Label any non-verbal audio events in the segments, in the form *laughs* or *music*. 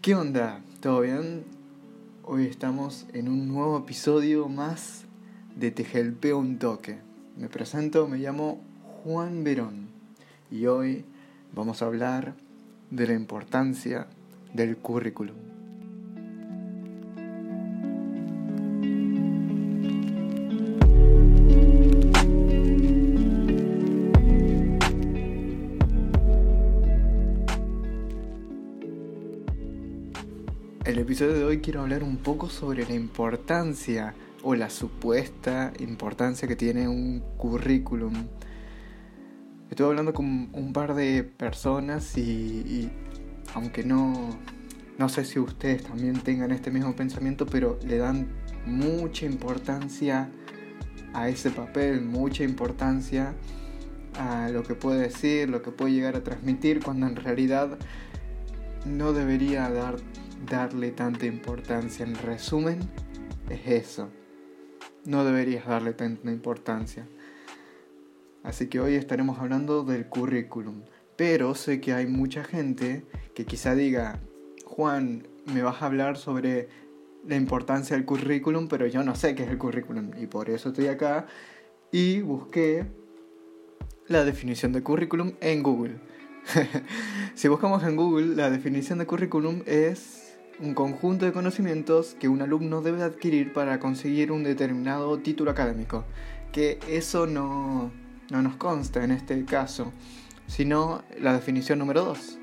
¿Qué onda? ¿Todo bien? Hoy estamos en un nuevo episodio más de Tejelpeo un toque. Me presento, me llamo Juan Verón y hoy vamos a hablar de la importancia del currículum. Episodio de hoy quiero hablar un poco sobre la importancia o la supuesta importancia que tiene un currículum. Estuve hablando con un par de personas y, y aunque no, no sé si ustedes también tengan este mismo pensamiento, pero le dan mucha importancia a ese papel, mucha importancia a lo que puede decir, lo que puede llegar a transmitir, cuando en realidad no debería dar darle tanta importancia. En resumen, es eso. No deberías darle tanta importancia. Así que hoy estaremos hablando del currículum. Pero sé que hay mucha gente que quizá diga, Juan, me vas a hablar sobre la importancia del currículum, pero yo no sé qué es el currículum. Y por eso estoy acá y busqué la definición de currículum en Google. *laughs* si buscamos en Google, la definición de currículum es un conjunto de conocimientos que un alumno debe adquirir para conseguir un determinado título académico. Que eso no, no nos consta en este caso, sino la definición número 2,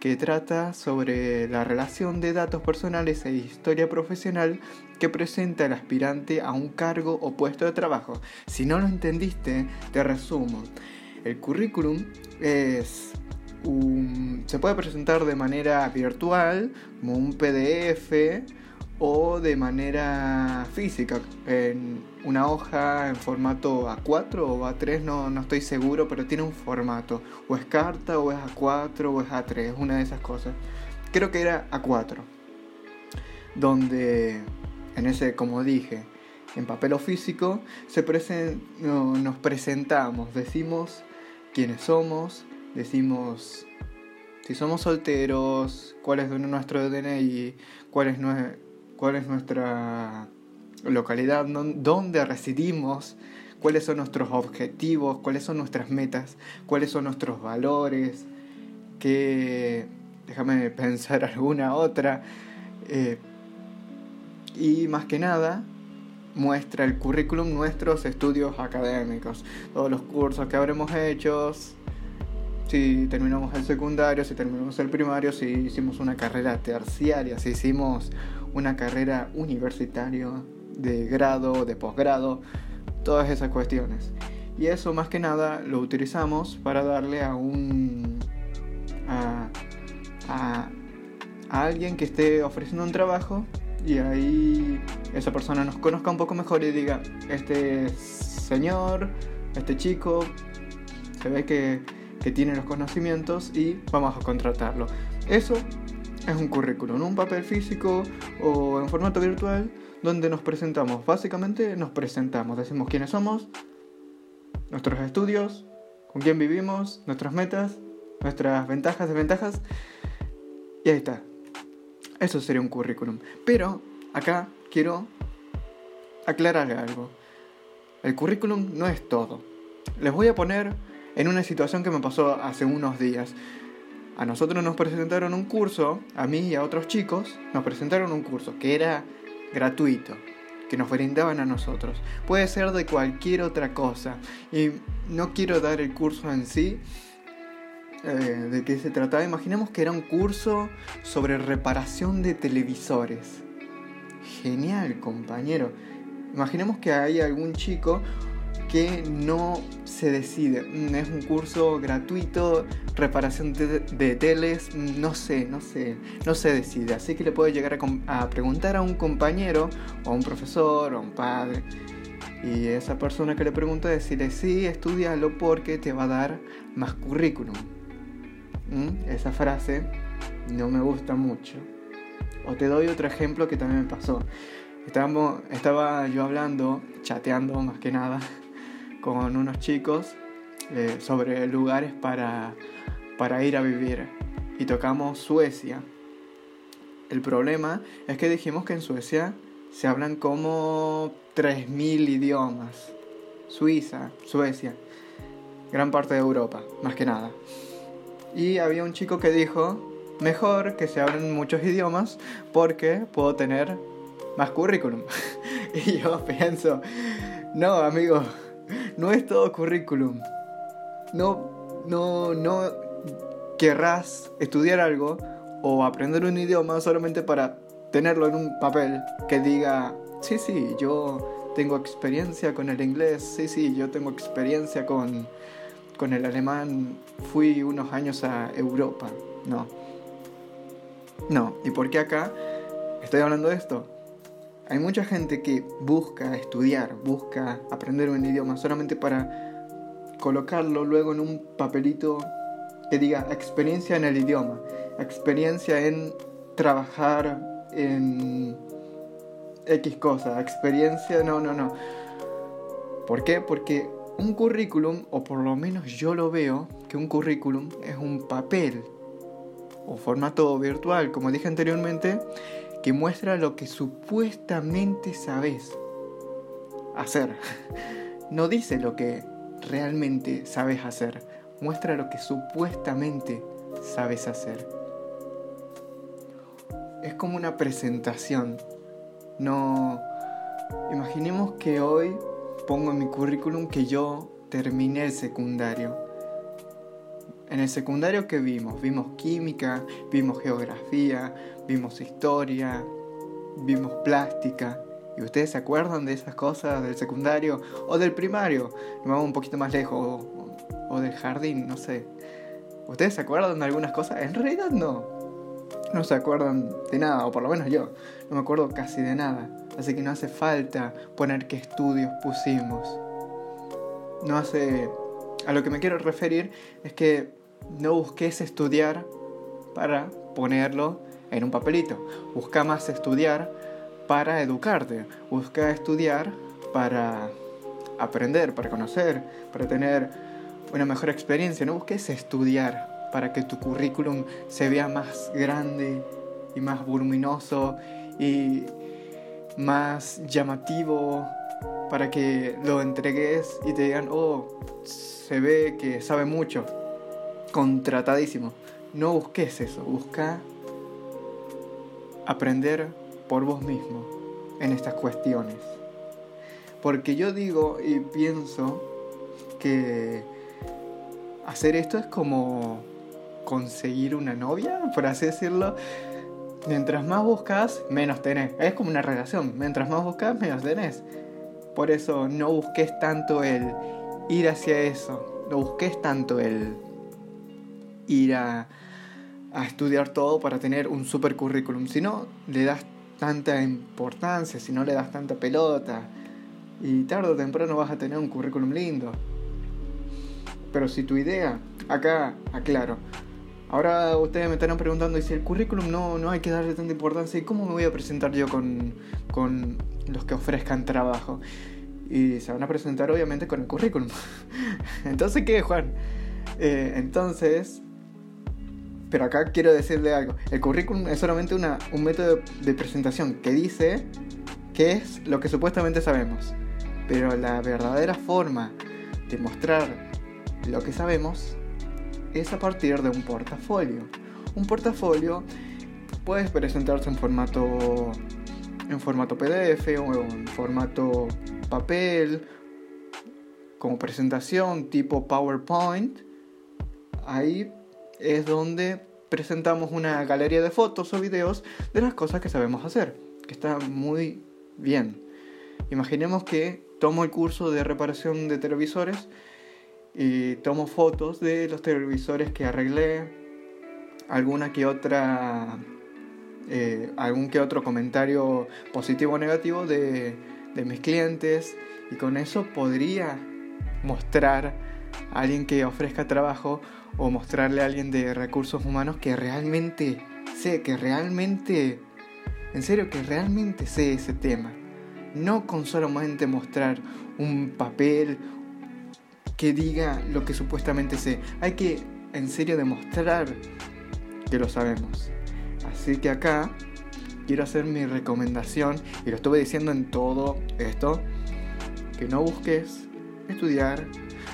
que trata sobre la relación de datos personales e historia profesional que presenta el aspirante a un cargo o puesto de trabajo. Si no lo entendiste, te resumo. El currículum es se puede presentar de manera virtual, como un PDF, o de manera física, en una hoja en formato A4 o A3, no, no estoy seguro, pero tiene un formato. O es carta, o es A4, o es A3, es una de esas cosas. Creo que era A4, donde en ese, como dije, en papel o físico, se nos presentamos, decimos quiénes somos, decimos si somos solteros, cuál es nuestro DNI, cuál es, cuál es nuestra localidad, dónde residimos, cuáles son nuestros objetivos, cuáles son nuestras metas, cuáles son nuestros valores, que déjame pensar *laughs* alguna otra. Eh, y más que nada, muestra el currículum nuestros estudios académicos, todos los cursos que habremos hecho, si terminamos el secundario, si terminamos el primario, si hicimos una carrera terciaria, si hicimos una carrera universitaria de grado, de posgrado, todas esas cuestiones. Y eso más que nada lo utilizamos para darle a un a, a, a alguien que esté ofreciendo un trabajo y ahí esa persona nos conozca un poco mejor y diga, este señor, este chico, se ve que que tiene los conocimientos y vamos a contratarlo. Eso es un currículum, un papel físico o en formato virtual donde nos presentamos. Básicamente nos presentamos, decimos quiénes somos, nuestros estudios, con quién vivimos, nuestras metas, nuestras ventajas, desventajas. Y ahí está. Eso sería un currículum. Pero acá quiero aclarar algo. El currículum no es todo. Les voy a poner en una situación que me pasó hace unos días. A nosotros nos presentaron un curso, a mí y a otros chicos, nos presentaron un curso que era gratuito, que nos brindaban a nosotros. Puede ser de cualquier otra cosa. Y no quiero dar el curso en sí, eh, de qué se trataba. Imaginemos que era un curso sobre reparación de televisores. Genial, compañero. Imaginemos que hay algún chico que no se decide. Mm, es un curso gratuito, reparación de, teles, mm, no sé, no sé, no se decide. Así que le puede llegar a, preguntar a un compañero, o a un profesor, o a un padre. Y esa persona que le pregunta decirle, sí, estudialo porque te va a dar más currículum. Mm, esa frase no me gusta mucho. O te doy otro ejemplo que también me pasó. Estábamos, estaba yo hablando, chateando más que nada, con unos chicos eh, sobre lugares para, para ir a vivir y tocamos Suecia. El problema es que dijimos que en Suecia se hablan como 3.000 idiomas. Suiza, Suecia, gran parte de Europa, más que nada. Y había un chico que dijo, mejor que se hablen muchos idiomas porque puedo tener más currículum. *laughs* y yo pienso, no, amigo, no es todo currículum. No, no, no querrás estudiar algo o aprender un idioma solamente para tenerlo en un papel que diga, sí, sí, yo tengo experiencia con el inglés, sí, sí, yo tengo experiencia con, con el alemán, fui unos años a Europa. No. No, ¿y por qué acá estoy hablando de esto? Hay mucha gente que busca estudiar, busca aprender un idioma solamente para colocarlo luego en un papelito que diga experiencia en el idioma, experiencia en trabajar en X cosa, experiencia, no, no, no. ¿Por qué? Porque un currículum, o por lo menos yo lo veo, que un currículum es un papel o formato virtual, como dije anteriormente, que muestra lo que supuestamente sabes hacer. *laughs* No dice lo que realmente sabes hacer, muestra lo que supuestamente sabes hacer. Es como una presentación. No... Imaginemos que hoy pongo en mi currículum que yo terminé el secundario. En el secundario que vimos, vimos química, vimos geografía, vimos historia, vimos plástica. ¿Y ustedes se acuerdan de esas cosas del secundario o del primario? Vamos un poquito más lejos, o, o del jardín, no sé. ¿Ustedes se acuerdan de algunas cosas? En realidad no. No se acuerdan de nada, o por lo menos yo. No me acuerdo casi de nada. Así que no hace falta poner qué estudios pusimos. No hace... A lo que me quiero referir es que no busques estudiar para ponerlo en un papelito. Busca más estudiar para educarte. Busca estudiar para aprender, para conocer, para tener una mejor experiencia. No busques estudiar para que tu currículum se vea más grande y más voluminoso y más llamativo para que lo entregues y te digan, oh, se ve que sabe mucho, contratadísimo. No busques eso, busca aprender por vos mismo en estas cuestiones. Porque yo digo y pienso que hacer esto es como conseguir una novia, por así decirlo. Mientras más buscas, menos tenés. Es como una relación. Mientras más buscas, menos tenés. Por eso no busques tanto el ir hacia eso. No busques tanto el ir a, a estudiar todo para tener un super currículum. Si no le das tanta importancia, si no le das tanta pelota, y tarde o temprano vas a tener un currículum lindo. Pero si tu idea, acá aclaro, Ahora ustedes me estarán preguntando, y si el currículum no, no hay que darle tanta importancia, ¿y cómo me voy a presentar yo con, con los que ofrezcan trabajo? Y se van a presentar obviamente con el currículum. *laughs* entonces, ¿qué, Juan? Eh, entonces, pero acá quiero decirle algo. El currículum es solamente una, un método de presentación que dice qué es lo que supuestamente sabemos. Pero la verdadera forma de mostrar lo que sabemos es a partir de un portafolio. Un portafolio puede presentarse en formato en formato PDF o en formato papel como presentación tipo PowerPoint. Ahí es donde presentamos una galería de fotos o videos de las cosas que sabemos hacer, que está muy bien. Imaginemos que tomo el curso de reparación de televisores y tomo fotos de los televisores que arreglé, alguna que otra, eh, algún que otro comentario positivo o negativo de, de mis clientes y con eso podría mostrar alguien que ofrezca trabajo o mostrarle a alguien de recursos humanos que realmente sé, que realmente, en serio, que realmente sé ese tema. No con solamente mostrar un papel, que diga lo que supuestamente sé. Hay que en serio demostrar que lo sabemos. Así que acá quiero hacer mi recomendación, y lo estuve diciendo en todo esto, que no busques estudiar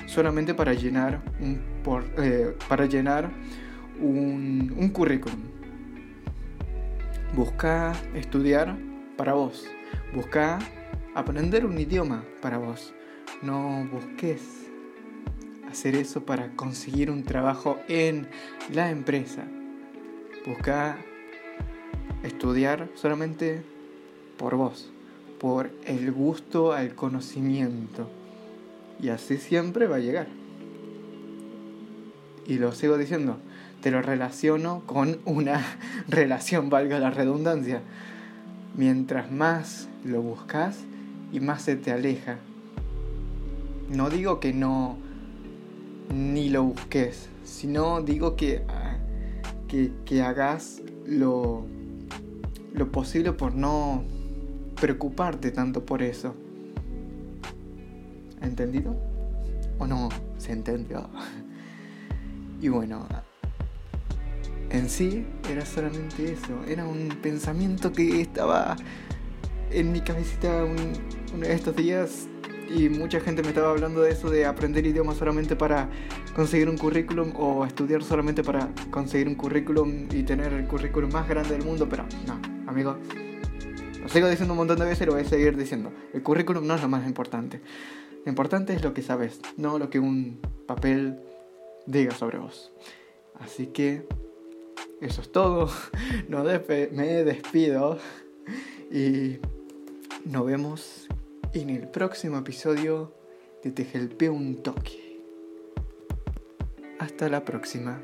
solamente para llenar un, eh, para llenar un, un currículum. Busca estudiar para vos. Busca aprender un idioma para vos. No busques hacer eso para conseguir un trabajo en la empresa. Busca estudiar solamente por vos, por el gusto al conocimiento. Y así siempre va a llegar. Y lo sigo diciendo, te lo relaciono con una *laughs* relación, valga la redundancia. Mientras más lo buscas y más se te aleja. No digo que no ni lo busques, sino digo que, ah, que, que hagas lo, lo posible por no preocuparte tanto por eso. ¿Entendido? ¿O no? ¿Se entendió? Y bueno, en sí era solamente eso. Era un pensamiento que estaba en mi cabecita uno de estos días y mucha gente me estaba hablando de eso de aprender idiomas solamente para conseguir un currículum o estudiar solamente para conseguir un currículum y tener el currículum más grande del mundo, pero no, amigo. Lo sigo diciendo un montón de veces y lo voy a seguir diciendo. El currículum no es lo más importante. Lo importante es lo que sabes, no lo que un papel diga sobre vos. Así que eso es todo. *laughs* No me despido y nos vemos en el próximo episodio de Te un toque. Hasta la próxima.